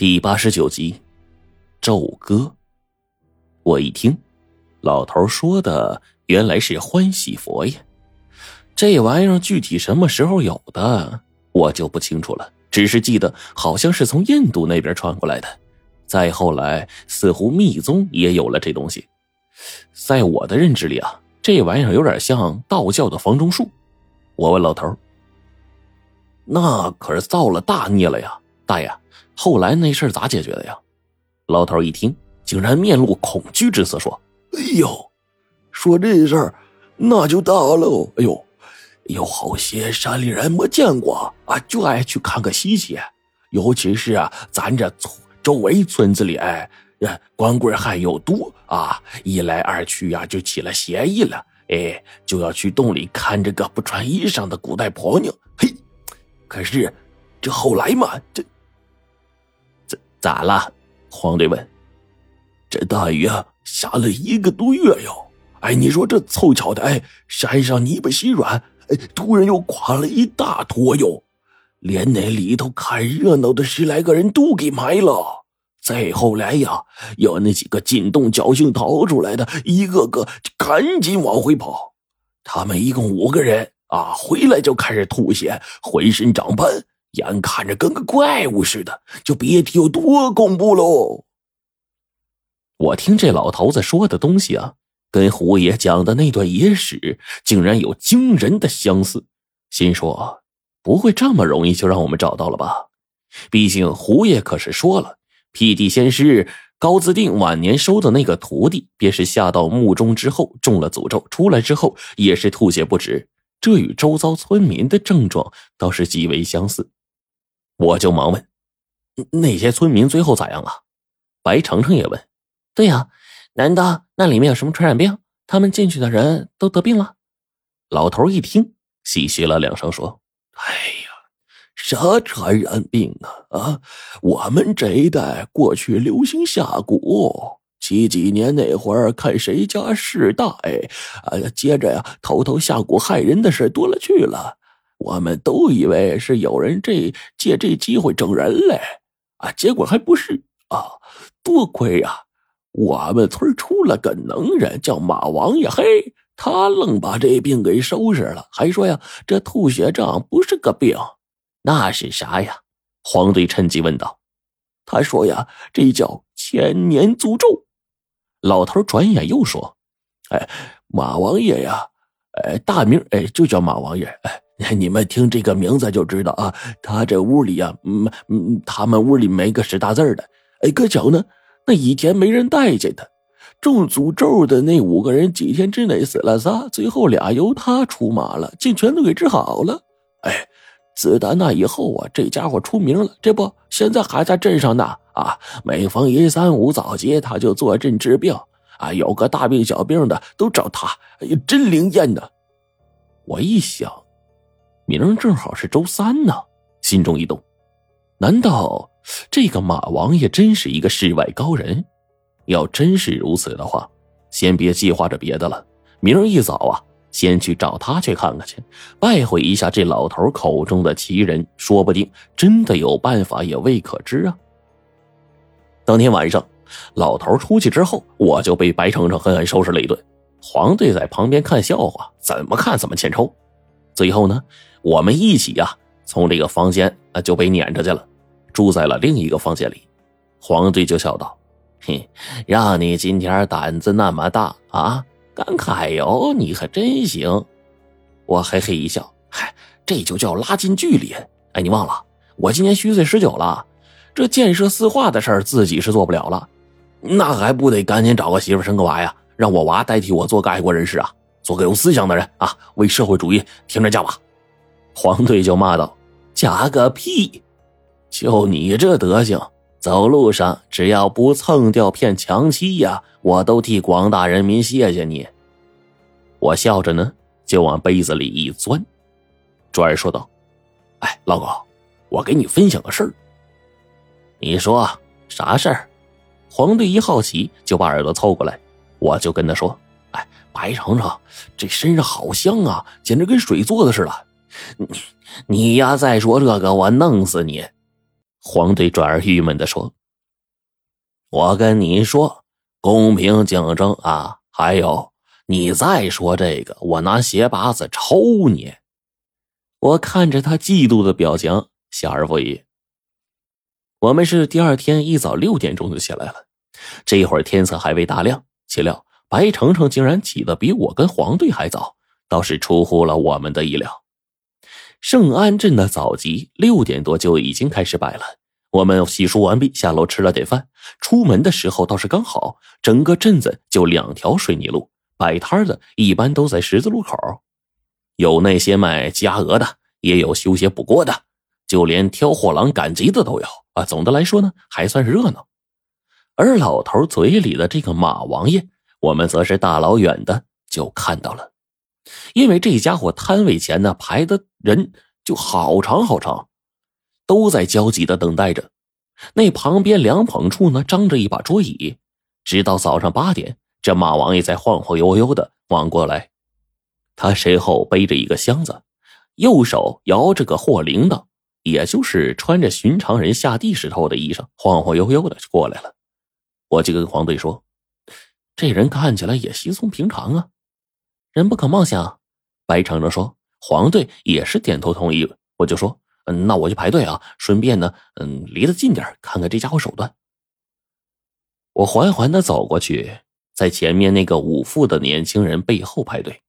第八十九集，咒歌。我一听，老头说的原来是欢喜佛呀。这玩意儿具体什么时候有的，我就不清楚了。只是记得好像是从印度那边传过来的。再后来，似乎密宗也有了这东西。在我的认知里啊，这玩意儿有点像道教的房中术。我问老头：“那可是造了大孽了呀，大爷。”后来那事儿咋解决的呀？老头一听，竟然面露恐惧之色，说：“哎呦，说这事儿那就大了。哎呦，有好些山里人没见过啊，就爱去看个稀奇。尤其是啊，咱这村周围村子里，哎，光棍还有毒啊，一来二去呀，就起了邪意了。哎，就要去洞里看这个不穿衣裳的古代婆娘。嘿，可是这后来嘛，这……咋了？黄队问。这大雨啊，下了一个多月哟。哎，你说这凑巧的，哎，山上泥巴稀软，哎，突然又垮了一大坨哟，连那里头看热闹的十来个人都给埋了。再后来呀，有那几个进洞侥幸逃出来的，一个个赶紧往回跑。他们一共五个人啊，回来就开始吐血，浑身长斑。眼看着跟个怪物似的，就别提有多恐怖喽。我听这老头子说的东西啊，跟胡爷讲的那段野史竟然有惊人的相似，心说不会这么容易就让我们找到了吧？毕竟胡爷可是说了，辟地仙师高自定晚年收的那个徒弟，便是下到墓中之后中了诅咒，出来之后也是吐血不止，这与周遭村民的症状倒是极为相似。我就忙问：“那些村民最后咋样了？”白程程也问：“对呀，难道那里面有什么传染病？他们进去的人都得病了？”老头一听，唏嘘了两声，说：“哎呀，啥传染病啊？啊，我们这一代过去流行下蛊，几几年那会儿，看谁家势大，哎，啊，接着呀，偷偷下蛊害人的事多了去了。”我们都以为是有人这借这机会整人嘞，啊，结果还不是啊！多亏呀，我们村出了个能人，叫马王爷，嘿，他愣把这病给收拾了，还说呀，这吐血症不是个病，那是啥呀？黄队趁机问道。他说呀，这叫千年诅咒。老头转眼又说：“哎，马王爷呀，哎，大名哎就叫马王爷，哎。”你们听这个名字就知道啊，他这屋里呀，嗯嗯，他们屋里没个识大字的。哎，可巧呢，那以前没人待见他，中诅咒的那五个人几天之内死了仨，最后俩由他出马了，竟全都给治好了。哎，自打那以后啊，这家伙出名了，这不现在还在镇上呢。啊，每逢一三五早节，他就坐镇治病。啊，有个大病小病的都找他，哎呀，真灵验呢。我一想。明儿正好是周三呢，心中一动，难道这个马王爷真是一个世外高人？要真是如此的话，先别计划着别的了，明儿一早啊，先去找他去看看去，拜会一下这老头口中的奇人，说不定真的有办法也未可知啊。当天晚上，老头出去之后，我就被白程程狠狠收拾了一顿。黄队在旁边看笑话，怎么看怎么欠抽。最后呢？我们一起呀，从这个房间啊就被撵出去了，住在了另一个房间里。黄队就笑道：“嘿，让你今天胆子那么大啊，敢揩油，你可真行。”我嘿嘿一笑：“嗨，这就叫拉近距离。哎，你忘了，我今年虚岁十九了，这建设四化的事儿自己是做不了了，那还不得赶紧找个媳妇生个娃呀，让我娃代替我做个爱国人士啊，做个有思想的人啊，为社会主义挺着叫吧。”黄队就骂道：“假个屁！就你这德行，走路上只要不蹭掉片墙漆呀，我都替广大人民谢谢你。”我笑着呢，就往杯子里一钻，转而说道：“哎，老高，我给你分享个事儿。你说啥事儿？”黄队一好奇，就把耳朵凑过来，我就跟他说：“哎，白程程，这身上好香啊，简直跟水做的似的。”你你呀，再说这个，我弄死你！黄队转而郁闷的说：“我跟你说，公平竞争啊！还有，你再说这个，我拿鞋拔子抽你！”我看着他嫉妒的表情，笑而不语。我们是第二天一早六点钟就起来了，这会儿天色还未大亮，岂料白程程竟然起得比我跟黄队还早，倒是出乎了我们的意料。圣安镇的早集六点多就已经开始摆了，我们洗漱完毕，下楼吃了点饭，出门的时候倒是刚好，整个镇子就两条水泥路，摆摊的一般都在十字路口。有那些卖鸡鸭鹅的，也有修鞋补锅的，就连挑货郎赶集的都有啊。总的来说呢，还算热闹。而老头嘴里的这个马王爷，我们则是大老远的就看到了，因为这家伙摊位前呢排的人就好长好长，都在焦急的等待着。那旁边凉棚处呢，张着一把桌椅，直到早上八点，这马王爷才晃晃悠悠的往过来。他身后背着一个箱子，右手摇着个货铃铛，也就是穿着寻常人下地时候的衣裳，晃晃悠悠的就过来了。我就跟黄队说：“这人看起来也稀松平常啊，人不可貌相。”白程程说：“黄队也是点头同意。”我就说：“嗯，那我就排队啊，顺便呢，嗯，离得近点，看看这家伙手段。”我缓缓的走过去，在前面那个五副的年轻人背后排队。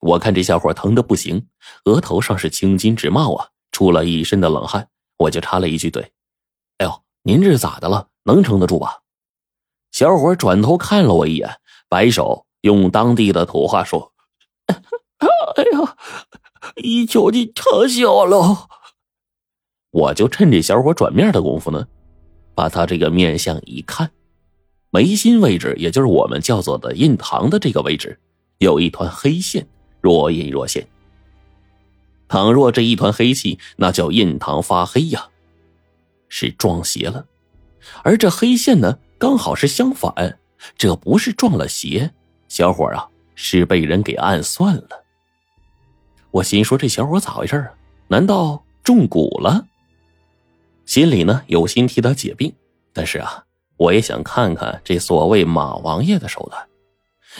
我看这小伙疼的不行，额头上是青筋直冒啊，出了一身的冷汗。我就插了一句嘴：“哎呦，您这是咋的了？能撑得住吧？”小伙转头看了我一眼，摆手用当地的土话说：“哎呀，一脚你撑小了。”我就趁这小伙转面的功夫呢，把他这个面相一看，眉心位置，也就是我们叫做的印堂的这个位置，有一团黑线。若隐若现。倘若这一团黑气，那叫印堂发黑呀，是撞邪了。而这黑线呢，刚好是相反，这不是撞了邪，小伙啊，是被人给暗算了。我心说这小伙咋回事啊？难道中蛊了？心里呢有心替他解病，但是啊，我也想看看这所谓马王爷的手段。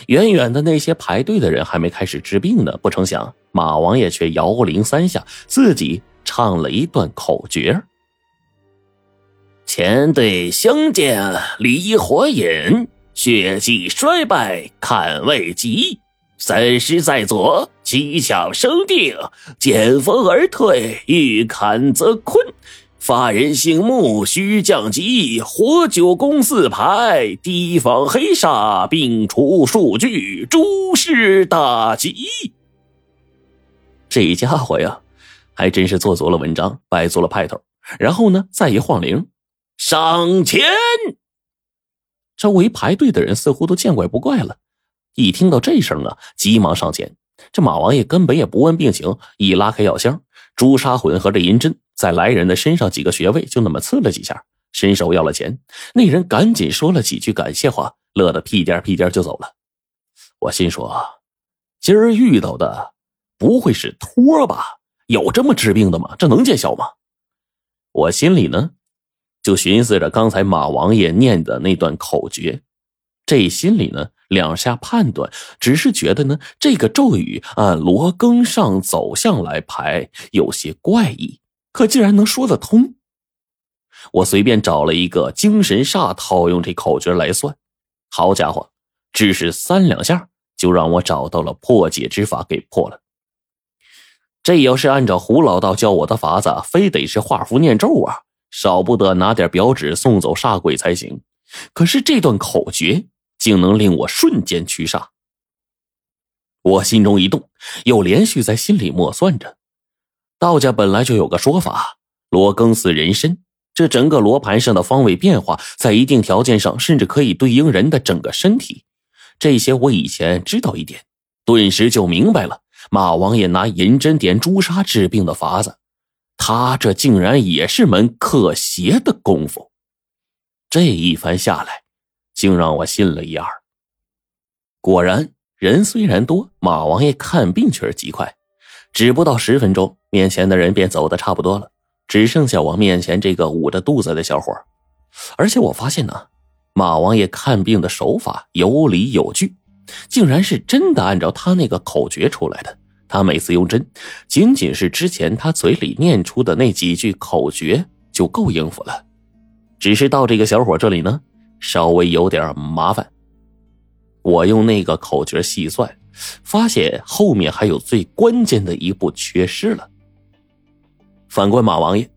远远的那些排队的人还没开始治病呢，不成想马王爷却摇铃三下，自己唱了一段口诀：“前队相见离火引，血气衰败看未及。三师在左，七窍生定，见风而退，欲砍则困。”发人醒目，须降级。活九宫四排，提防黑煞，并除数据，诸事大吉。这家伙呀，还真是做足了文章，摆足了派头。然后呢，再一晃铃，上前。周围排队的人似乎都见怪不怪了，一听到这声啊，急忙上前。这马王爷根本也不问病情，一拉开药箱，朱砂混合着银针。在来人的身上几个穴位，就那么刺了几下，伸手要了钱。那人赶紧说了几句感谢话，乐得屁颠屁颠就走了。我心说，今儿遇到的不会是托吧？有这么治病的吗？这能见效吗？我心里呢，就寻思着刚才马王爷念的那段口诀，这心里呢两下判断，只是觉得呢这个咒语按罗庚上走向来排有些怪异。可竟然能说得通，我随便找了一个精神煞套用这口诀来算，好家伙，只是三两下就让我找到了破解之法，给破了。这要是按照胡老道教我的法子，非得是画符念咒啊，少不得拿点表纸送走煞鬼才行。可是这段口诀竟能令我瞬间驱煞，我心中一动，又连续在心里默算着。道家本来就有个说法，罗庚似人参，这整个罗盘上的方位变化，在一定条件上，甚至可以对应人的整个身体。这些我以前知道一点，顿时就明白了。马王爷拿银针点朱砂治病的法子，他这竟然也是门克邪的功夫。这一番下来，竟让我信了一二。果然，人虽然多，马王爷看病却是极快。只不到十分钟，面前的人便走的差不多了。只剩下我面前这个捂着肚子的小伙。而且我发现呢，马王爷看病的手法有理有据，竟然是真的按照他那个口诀出来的。他每次用针，仅仅是之前他嘴里念出的那几句口诀就够应付了。只是到这个小伙这里呢，稍微有点麻烦。我用那个口诀细算，发现后面还有最关键的一步缺失了。反观马王爷，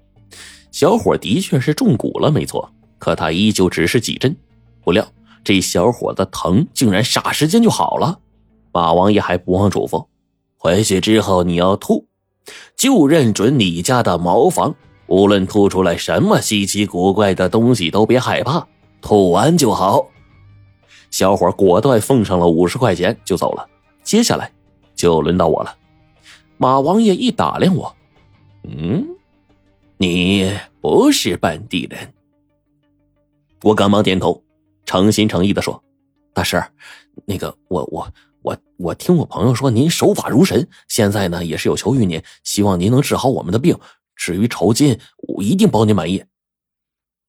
小伙的确是中蛊了，没错，可他依旧只是几针，不料这小伙的疼竟然霎时间就好了。马王爷还不忘嘱咐。回去之后你要吐，就认准你家的茅房，无论吐出来什么稀奇古怪的东西都别害怕，吐完就好。小伙果断奉上了五十块钱就走了。接下来就轮到我了。马王爷一打量我，嗯，你不是本地人。我赶忙点头，诚心诚意的说：“大师，那个我我。”我我听我朋友说您手法如神，现在呢也是有求于您，希望您能治好我们的病。至于酬金，我一定包您满意。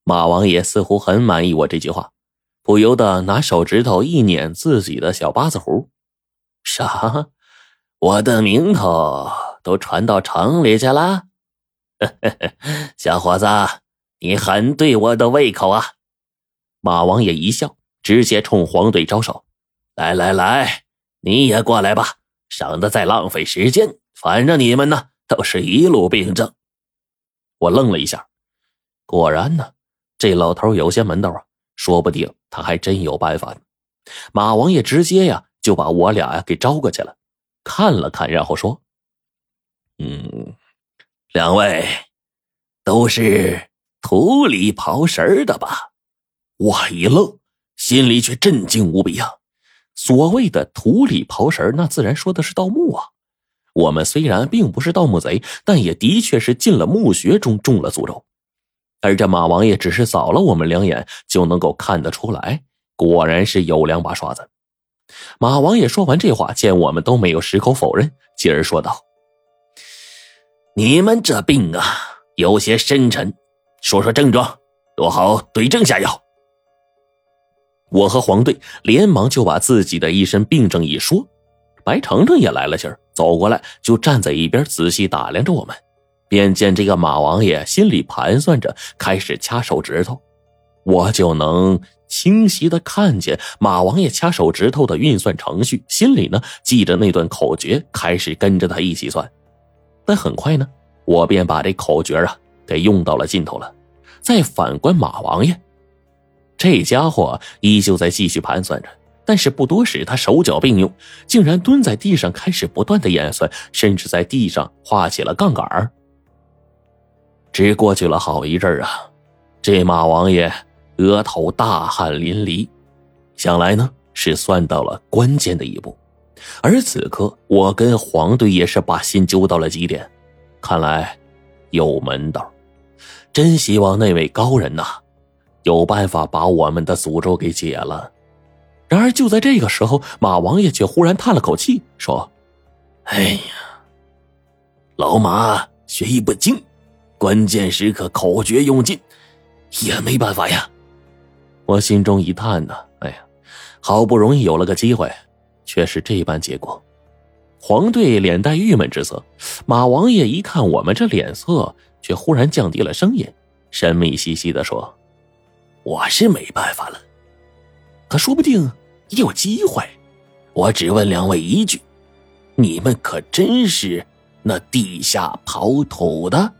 马王爷似乎很满意我这句话，不由得拿手指头一捻自己的小八字胡。啥？我的名头都传到城里去了？小伙子，你很对我的胃口啊！马王爷一笑，直接冲黄队招手：“来来来！”你也过来吧，省得再浪费时间。反正你们呢都是一路病症。我愣了一下，果然呢，这老头有些门道啊，说不定他还真有办法。马王爷直接呀就把我俩呀给招过去了，看了看，然后说：“嗯，两位都是土里刨食的吧？”我一愣，心里却震惊无比啊。所谓的土里刨食那自然说的是盗墓啊。我们虽然并不是盗墓贼，但也的确是进了墓穴中中了诅咒。而这马王爷只是扫了我们两眼，就能够看得出来，果然是有两把刷子。马王爷说完这话，见我们都没有矢口否认，继而说道：“你们这病啊，有些深沉，说说症状，多好对症下药。”我和黄队连忙就把自己的一身病症一说，白程程也来了劲儿，走过来就站在一边仔细打量着我们。便见这个马王爷心里盘算着，开始掐手指头，我就能清晰的看见马王爷掐手指头的运算程序，心里呢记着那段口诀，开始跟着他一起算。但很快呢，我便把这口诀啊给用到了尽头了。再反观马王爷。这家伙依旧在继续盘算着，但是不多时，他手脚并用，竟然蹲在地上开始不断的演算，甚至在地上画起了杠杆只过去了好一阵啊，这马王爷额头大汗淋漓，想来呢是算到了关键的一步。而此刻，我跟黄队也是把心揪到了极点，看来有门道，真希望那位高人呐。有办法把我们的诅咒给解了。然而就在这个时候，马王爷却忽然叹了口气，说：“哎呀，老马学艺不精，关键时刻口诀用尽，也没办法呀。”我心中一叹呐，哎呀，好不容易有了个机会，却是这般结果。黄队脸带郁闷之色，马王爷一看我们这脸色，却忽然降低了声音，神秘兮兮的说。我是没办法了，可说不定有机会。我只问两位一句：你们可真是那地下刨土的？